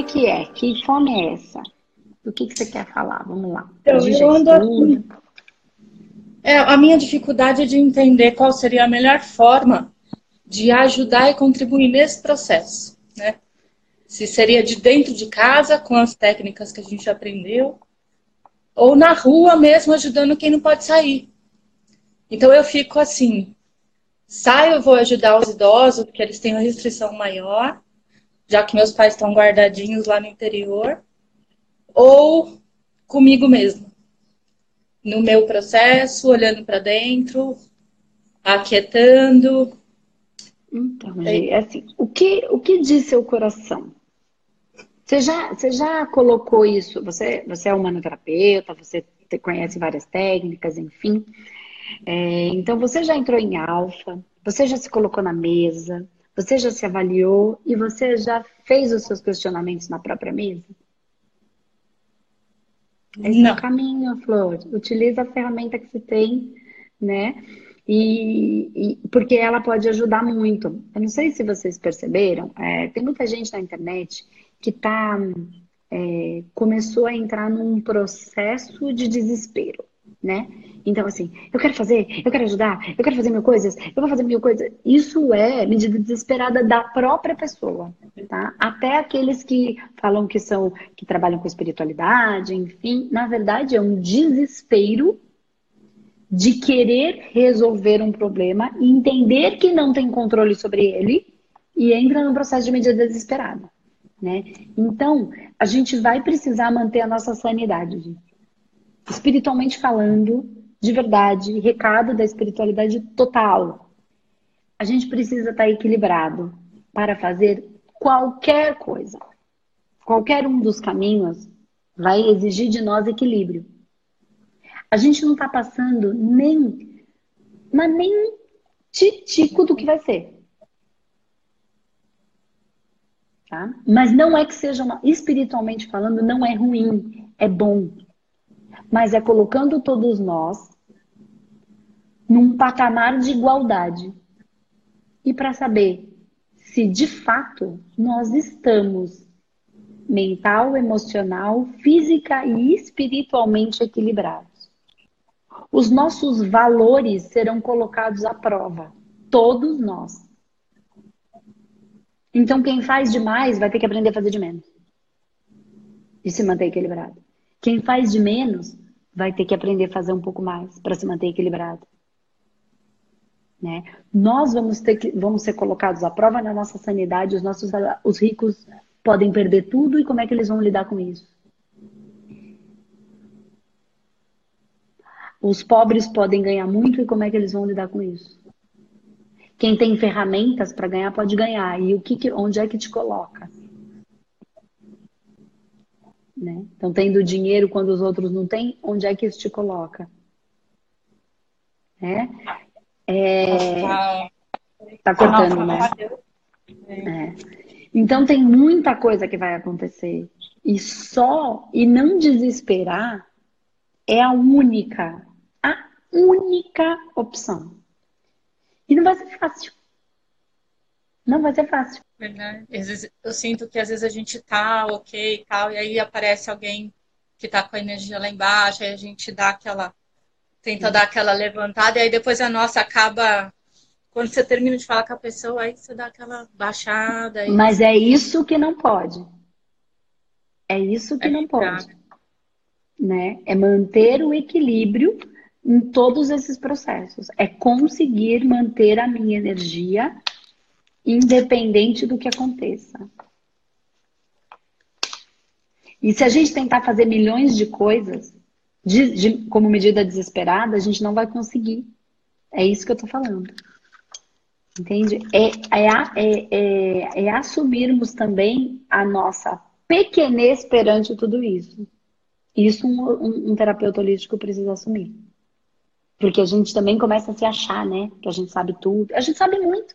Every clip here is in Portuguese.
é que é? Que fome é essa? Do que, que você quer falar? Vamos lá. Então, eu ando assim, é, a minha dificuldade é de entender qual seria a melhor forma de ajudar e contribuir nesse processo, né? Se seria de dentro de casa, com as técnicas que a gente aprendeu, ou na rua mesmo, ajudando quem não pode sair. Então eu fico assim, saio, vou ajudar os idosos, porque eles têm uma restrição maior, já que meus pais estão guardadinhos lá no interior, ou comigo mesmo no meu processo, olhando para dentro, aquietando. Então, é assim, o que, o que diz seu coração? Você já, você já colocou isso? Você, você é humanoterapeuta, você conhece várias técnicas, enfim. É, então, você já entrou em alfa, você já se colocou na mesa, você já se avaliou e você já fez os seus questionamentos na própria mesa? Esse Não. é o caminho, Flor. Utiliza a ferramenta que você tem, né? E, e, porque ela pode ajudar muito. Eu não sei se vocês perceberam, é, tem muita gente na internet que tá, é, começou a entrar num processo de desespero, né? Então, assim, eu quero fazer, eu quero ajudar, eu quero fazer mil coisas, eu vou fazer mil coisas. Isso é medida desesperada da própria pessoa, tá? Até aqueles que falam que são, que trabalham com espiritualidade, enfim, na verdade é um desespero de querer resolver um problema entender que não tem controle sobre ele e entra no processo de medida desesperada, né? Então, a gente vai precisar manter a nossa sanidade, gente. Espiritualmente falando, de verdade, recado da espiritualidade total. A gente precisa estar equilibrado para fazer qualquer coisa. Qualquer um dos caminhos vai exigir de nós equilíbrio. A gente não está passando nem, mas nem titico do que vai ser. Tá? Mas não é que seja uma, espiritualmente falando, não é ruim, é bom. Mas é colocando todos nós num patamar de igualdade. E para saber se de fato nós estamos mental, emocional, física e espiritualmente equilibrados. Os nossos valores serão colocados à prova, todos nós. Então, quem faz demais vai ter que aprender a fazer de menos e se manter equilibrado. Quem faz de menos vai ter que aprender a fazer um pouco mais para se manter equilibrado. Né? Nós vamos, ter que, vamos ser colocados à prova na nossa sanidade, os nossos os ricos podem perder tudo e como é que eles vão lidar com isso? Os pobres podem ganhar muito e como é que eles vão lidar com isso? Quem tem ferramentas para ganhar pode ganhar. E o que, onde é que te coloca? Né? Então, tendo dinheiro quando os outros não têm, onde é que isso te coloca? É? É... Tá cortando, né? É. Então tem muita coisa que vai acontecer. E só, e não desesperar, é a única, a única opção. E não vai ser fácil. Não vai ser fácil. Verdade. eu sinto que às vezes a gente tá ok e tal, e aí aparece alguém que tá com a energia lá embaixo, aí a gente dá aquela tenta Sim. dar aquela levantada, e aí depois a nossa acaba. Quando você termina de falar com a pessoa, aí você dá aquela baixada. E... Mas é isso que não pode. É isso que é não pode. Né? É manter o equilíbrio em todos esses processos. É conseguir manter a minha energia independente do que aconteça. E se a gente tentar fazer milhões de coisas, de, de, como medida desesperada, a gente não vai conseguir. É isso que eu tô falando. Entende? É, é, é, é, é assumirmos também a nossa pequenez perante tudo isso. Isso um, um, um, terapeuta holístico precisa assumir. Porque a gente também começa a se achar, né? Que a gente sabe tudo. A gente sabe muito.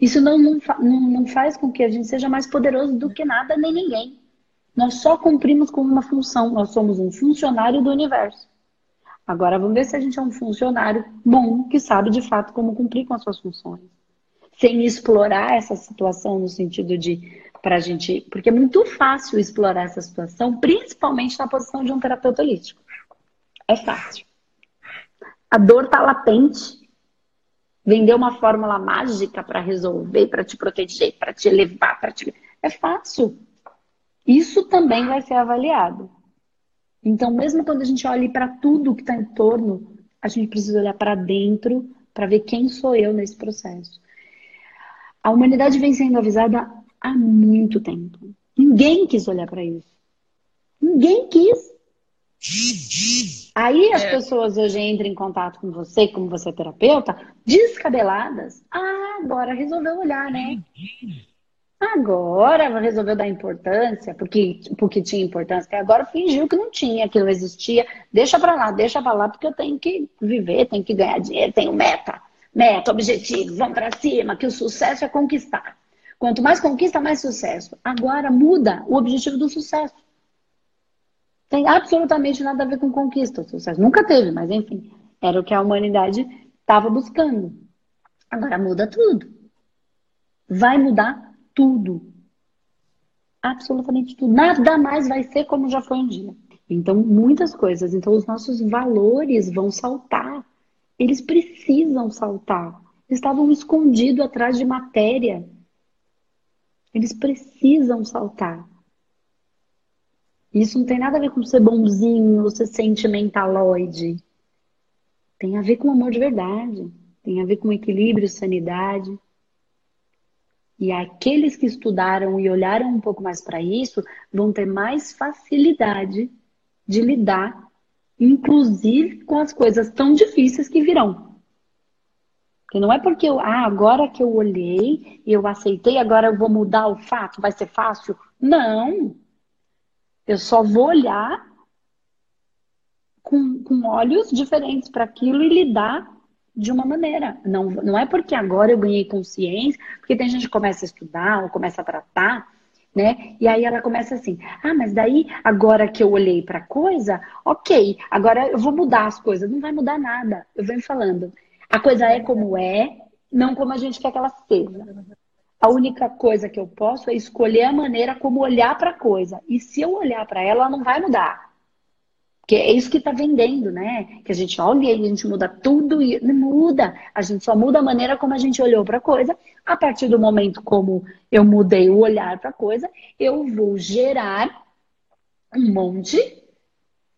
Isso não, não, não, faz com que a gente seja mais poderoso do que nada nem ninguém. Nós só cumprimos com uma função, nós somos um funcionário do universo. Agora vamos ver se a gente é um funcionário bom, que sabe de fato como cumprir com as suas funções. Sem explorar essa situação no sentido de para a gente, porque é muito fácil explorar essa situação, principalmente na posição de um terapeuta holístico. É fácil. A dor tá latente. Vender uma fórmula mágica para resolver, para te proteger, para te elevar, para te. É fácil. Isso também vai ser avaliado. Então, mesmo quando a gente olha para tudo que está em torno, a gente precisa olhar para dentro para ver quem sou eu nesse processo. A humanidade vem sendo avisada há muito tempo. Ninguém quis olhar para isso. Ninguém quis. Aí as é. pessoas hoje entram em contato com você, como você é terapeuta, descabeladas. Ah, agora resolveu olhar, né? Agora resolveu dar importância, porque, porque tinha importância, que agora fingiu que não tinha, que não existia. Deixa pra lá, deixa pra lá, porque eu tenho que viver, tenho que ganhar dinheiro, tenho meta, meta, objetivo, vamos pra cima, que o sucesso é conquistar. Quanto mais conquista, mais sucesso. Agora muda o objetivo do sucesso. Tem absolutamente nada a ver com conquista. Sucesso nunca teve, mas enfim, era o que a humanidade estava buscando. Agora muda tudo. Vai mudar tudo. Absolutamente tudo. Nada mais vai ser como já foi um dia. Então, muitas coisas. Então, os nossos valores vão saltar. Eles precisam saltar. Estavam escondidos atrás de matéria eles precisam saltar. Isso não tem nada a ver com ser bonzinho ou ser sentimentaloide. Tem a ver com amor de verdade. Tem a ver com equilíbrio, sanidade. E aqueles que estudaram e olharam um pouco mais para isso vão ter mais facilidade de lidar, inclusive com as coisas tão difíceis que virão. Porque não é porque eu, ah, agora que eu olhei eu aceitei, agora eu vou mudar o fato, vai ser fácil. Não. Eu só vou olhar com, com olhos diferentes para aquilo e lidar de uma maneira. Não, não é porque agora eu ganhei consciência, porque tem gente que começa a estudar ou começa a tratar, né? E aí ela começa assim: ah, mas daí agora que eu olhei para coisa, ok, agora eu vou mudar as coisas. Não vai mudar nada. Eu venho falando. A coisa é como é, não como a gente quer que ela seja. A única coisa que eu posso é escolher a maneira como olhar para a coisa. E se eu olhar para ela, ela não vai mudar. Porque é isso que está vendendo, né? Que a gente olha e a gente muda tudo e não muda. A gente só muda a maneira como a gente olhou para a coisa. A partir do momento como eu mudei o olhar para a coisa, eu vou gerar um monte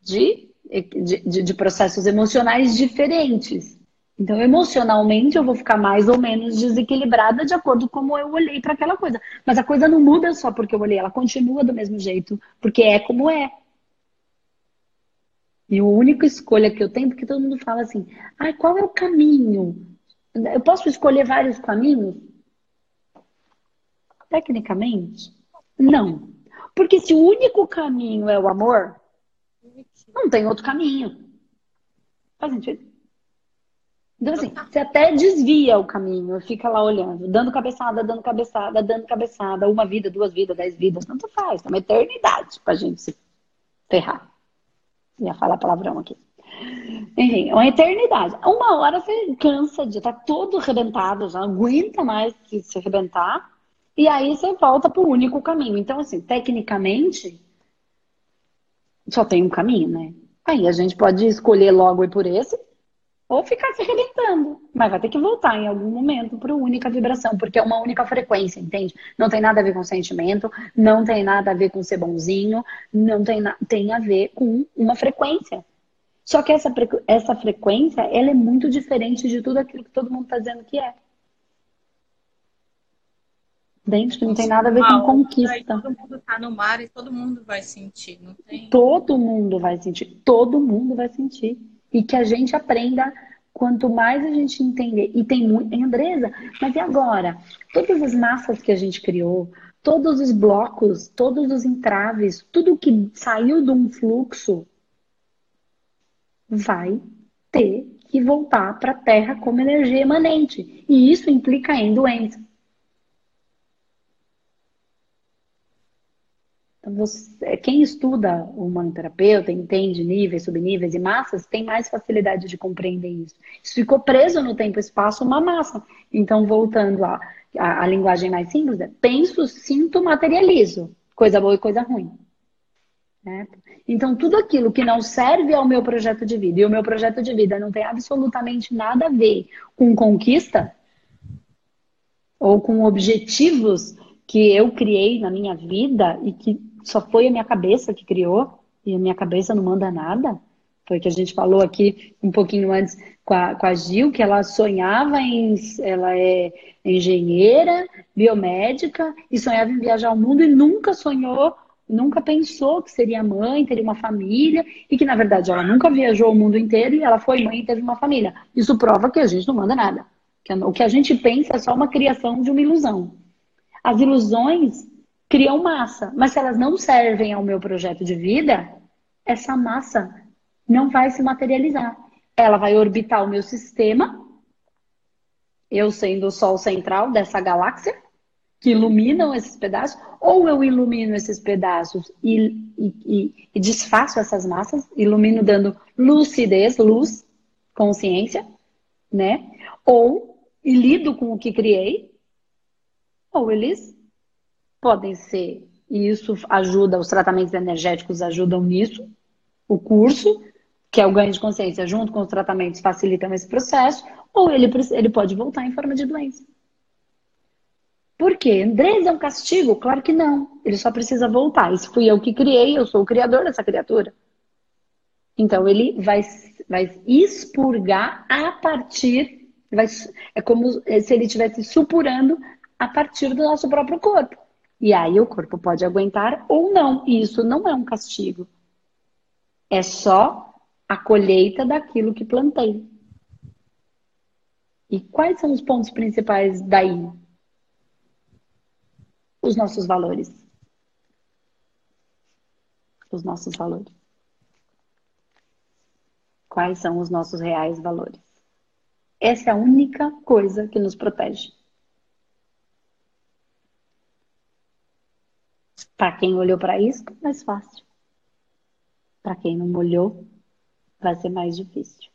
de, de, de processos emocionais diferentes. Então, emocionalmente, eu vou ficar mais ou menos desequilibrada de acordo com como eu olhei para aquela coisa. Mas a coisa não muda só porque eu olhei, ela continua do mesmo jeito, porque é como é. E a única escolha que eu tenho, porque todo mundo fala assim, ah, qual é o caminho? Eu posso escolher vários caminhos? Tecnicamente, não. Porque se o único caminho é o amor, não tem outro caminho. Faz sentido? Então, assim, você até desvia o caminho, fica lá olhando, dando cabeçada, dando cabeçada, dando cabeçada, uma vida, duas vidas, dez vidas, tanto faz, é uma eternidade pra gente se ferrar. Ia falar palavrão aqui. Enfim, é uma eternidade. Uma hora você cansa de estar tá todo arrebentado, já não aguenta mais se, arrebentar, e aí você volta pro único caminho. Então, assim, tecnicamente, só tem um caminho, né? Aí a gente pode escolher logo ir por esse, ou ficar se arrebentando. Mas vai ter que voltar em algum momento para a única vibração, porque é uma única frequência, entende? Não tem nada a ver com sentimento, não tem nada a ver com ser bonzinho, não tem, tem a ver com uma frequência. Só que essa, essa frequência, ela é muito diferente de tudo aquilo que todo mundo está dizendo que é. Entende? Que não tem nada a ver com conquista. todo mundo está no mar e todo mundo vai sentir, não tem? Todo mundo vai sentir, todo mundo vai sentir e que a gente aprenda quanto mais a gente entender. E tem muito. Andresa, mas e agora? Todas as massas que a gente criou, todos os blocos, todos os entraves, tudo que saiu de um fluxo vai ter que voltar para a Terra como energia emanente. E isso implica em doença. Você, quem estuda o terapeuta, entende níveis, subníveis e massas, tem mais facilidade de compreender isso. Isso ficou preso no tempo e espaço uma massa. Então, voltando à, à, à linguagem mais simples, é, penso, sinto, materializo. Coisa boa e coisa ruim. Né? Então, tudo aquilo que não serve ao meu projeto de vida, e o meu projeto de vida não tem absolutamente nada a ver com conquista, ou com objetivos que eu criei na minha vida e que só foi a minha cabeça que criou, e a minha cabeça não manda nada. Foi que a gente falou aqui um pouquinho antes com a, com a Gil, que ela sonhava em. Ela é engenheira, biomédica, e sonhava em viajar ao mundo e nunca sonhou nunca pensou que seria mãe, teria uma família, e que na verdade ela nunca viajou o mundo inteiro e ela foi mãe e teve uma família. Isso prova que a gente não manda nada. O que a gente pensa é só uma criação de uma ilusão. As ilusões criam massa, mas se elas não servem ao meu projeto de vida, essa massa não vai se materializar. Ela vai orbitar o meu sistema, eu sendo o Sol central dessa galáxia, que iluminam esses pedaços, ou eu ilumino esses pedaços e, e, e, e desfaço essas massas, ilumino dando lucidez, luz, consciência, né? Ou lido com o que criei, ou eles podem ser, e isso ajuda, os tratamentos energéticos ajudam nisso, o curso, que é o ganho de consciência, junto com os tratamentos, facilitam esse processo, ou ele, ele pode voltar em forma de doença. Por quê? Andrés é um castigo? Claro que não. Ele só precisa voltar. Isso fui eu que criei, eu sou o criador dessa criatura. Então ele vai, vai expurgar a partir. Vai, é como se ele estivesse supurando a partir do nosso próprio corpo. E aí o corpo pode aguentar ou não. E isso não é um castigo. É só a colheita daquilo que plantei. E quais são os pontos principais daí? os nossos valores. Os nossos valores. Quais são os nossos reais valores? Essa é a única coisa que nos protege. Para quem olhou para isso, mais fácil. Para quem não olhou, vai ser mais difícil.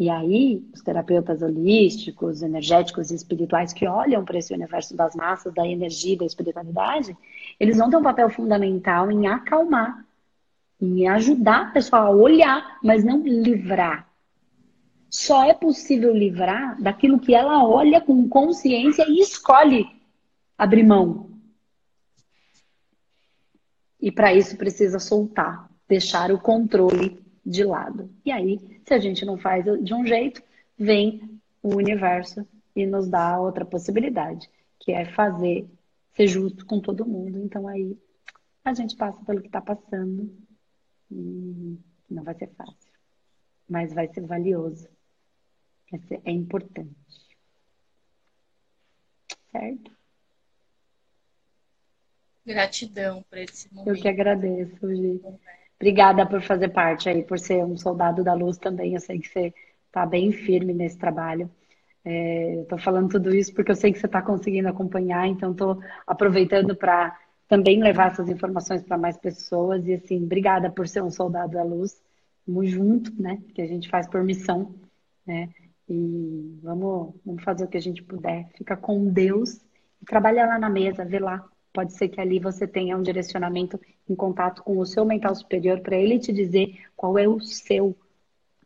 E aí, os terapeutas holísticos, energéticos e espirituais que olham para esse universo das massas, da energia, da espiritualidade, eles vão ter um papel fundamental em acalmar, em ajudar a pessoa a olhar, mas não livrar. Só é possível livrar daquilo que ela olha com consciência e escolhe abrir mão. E para isso precisa soltar, deixar o controle de lado. E aí, se a gente não faz de um jeito, vem o universo e nos dá outra possibilidade, que é fazer ser justo com todo mundo. Então aí a gente passa pelo que está passando e não vai ser fácil, mas vai ser valioso. É importante. Certo? Gratidão por esse momento. Eu que agradeço, Gi. Obrigada por fazer parte aí, por ser um soldado da luz também. Eu sei que você está bem firme nesse trabalho. É, Estou falando tudo isso porque eu sei que você está conseguindo acompanhar, então estou aproveitando para também levar essas informações para mais pessoas. E assim, obrigada por ser um soldado da luz. Vamos junto, né? Que a gente faz por missão, né? E vamos, vamos fazer o que a gente puder. Fica com Deus e trabalha lá na mesa, vê lá Pode ser que ali você tenha um direcionamento em contato com o seu mental superior para ele te dizer qual é o seu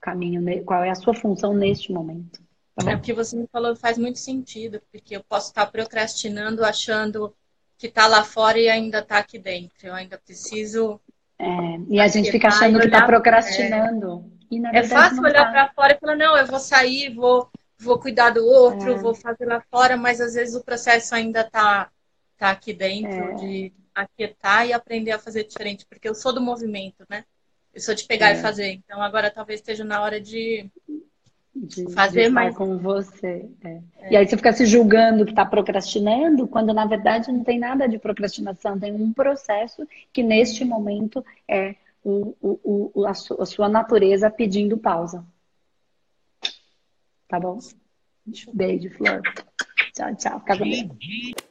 caminho, qual é a sua função neste momento. Tá é porque você me falou faz muito sentido, porque eu posso estar procrastinando achando que está lá fora e ainda está aqui dentro. Eu ainda preciso. É, e a gente fica achando que está procrastinando. É, é fácil olhar tá. para fora e falar, não, eu vou sair, vou, vou cuidar do outro, é. vou fazer lá fora, mas às vezes o processo ainda está tá aqui dentro, é. de aquietar e aprender a fazer diferente, porque eu sou do movimento, né? Eu sou de pegar é. e fazer. Então agora talvez esteja na hora de, de fazer de mais com você. É. é. E aí você fica se julgando que está procrastinando, quando na verdade não tem nada de procrastinação, tem um processo que neste momento é o, o, o, a, sua, a sua natureza pedindo pausa. Tá bom? Beijo, Flor. Tchau, tchau. Fica com